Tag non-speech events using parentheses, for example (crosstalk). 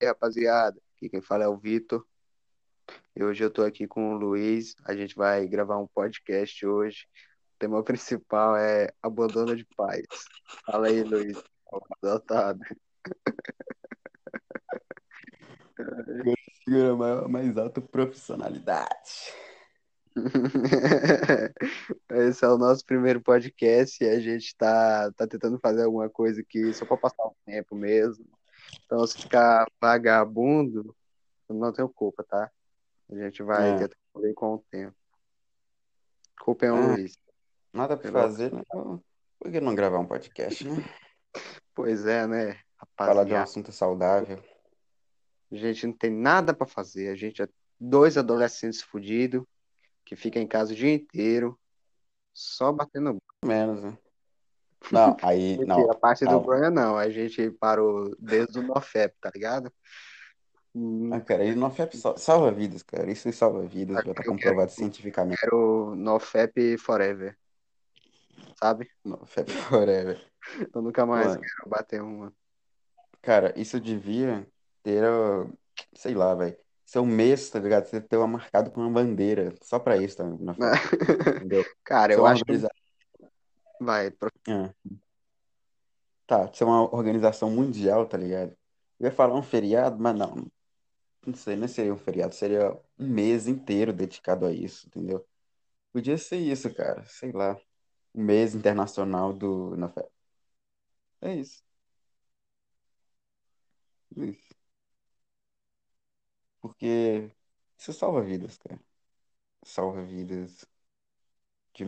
E aí, rapaziada, aqui quem fala é o Vitor. E hoje eu tô aqui com o Luiz. A gente vai gravar um podcast hoje. O tema principal é abandono de pais. Fala aí, Luiz. Adotado. Segura mais, mais alta profissionalidade. (laughs) Esse é o nosso primeiro podcast e a gente tá, tá tentando fazer alguma coisa aqui só para passar o tempo mesmo. Então, se ficar vagabundo, não tenho culpa, tá? A gente vai É. tentar fazer com o tempo. Culpa é o Ah. Luiz. Nada pra Pelo- fazer, né? Por que não gravar um podcast, né? (laughs) Pois é, né, Falar de um rapaziada? assunto saudável. A gente não tem nada para fazer. A gente é dois adolescentes fudidos que ficam em casa o dia inteiro só batendo. Menos, né? Não, aí, Mentira, não. a parte do calma. banho não. A gente parou desde o NoFap, tá ligado? Hum, Ah, cara, não afeta, salva vidas, cara. Isso salva vidas, já tá Eu quero- comprovado cientificamente. Quero NoFap Forever. Sabe? Não, Fap (laughs) forever. Eu nunca mais Mano. quero bater uma. Cara, isso devia ter, sei lá, velho. Ser um mês, tá ligado? Você ter uma marcado com uma bandeira. Só pra isso, tá? (laughs) Cara, eu uma acho que vai. pro- Ah. Tá, ser uma organização mundial, tá ligado? Eu ia falar um feriado, mas não. Não sei, não seria um feriado, seria um mês inteiro dedicado a isso, entendeu? Podia ser isso, cara. Sei lá. Um mês internacional do na. É isso. Isso. Porque isso salva vidas, cara. Salva vidas de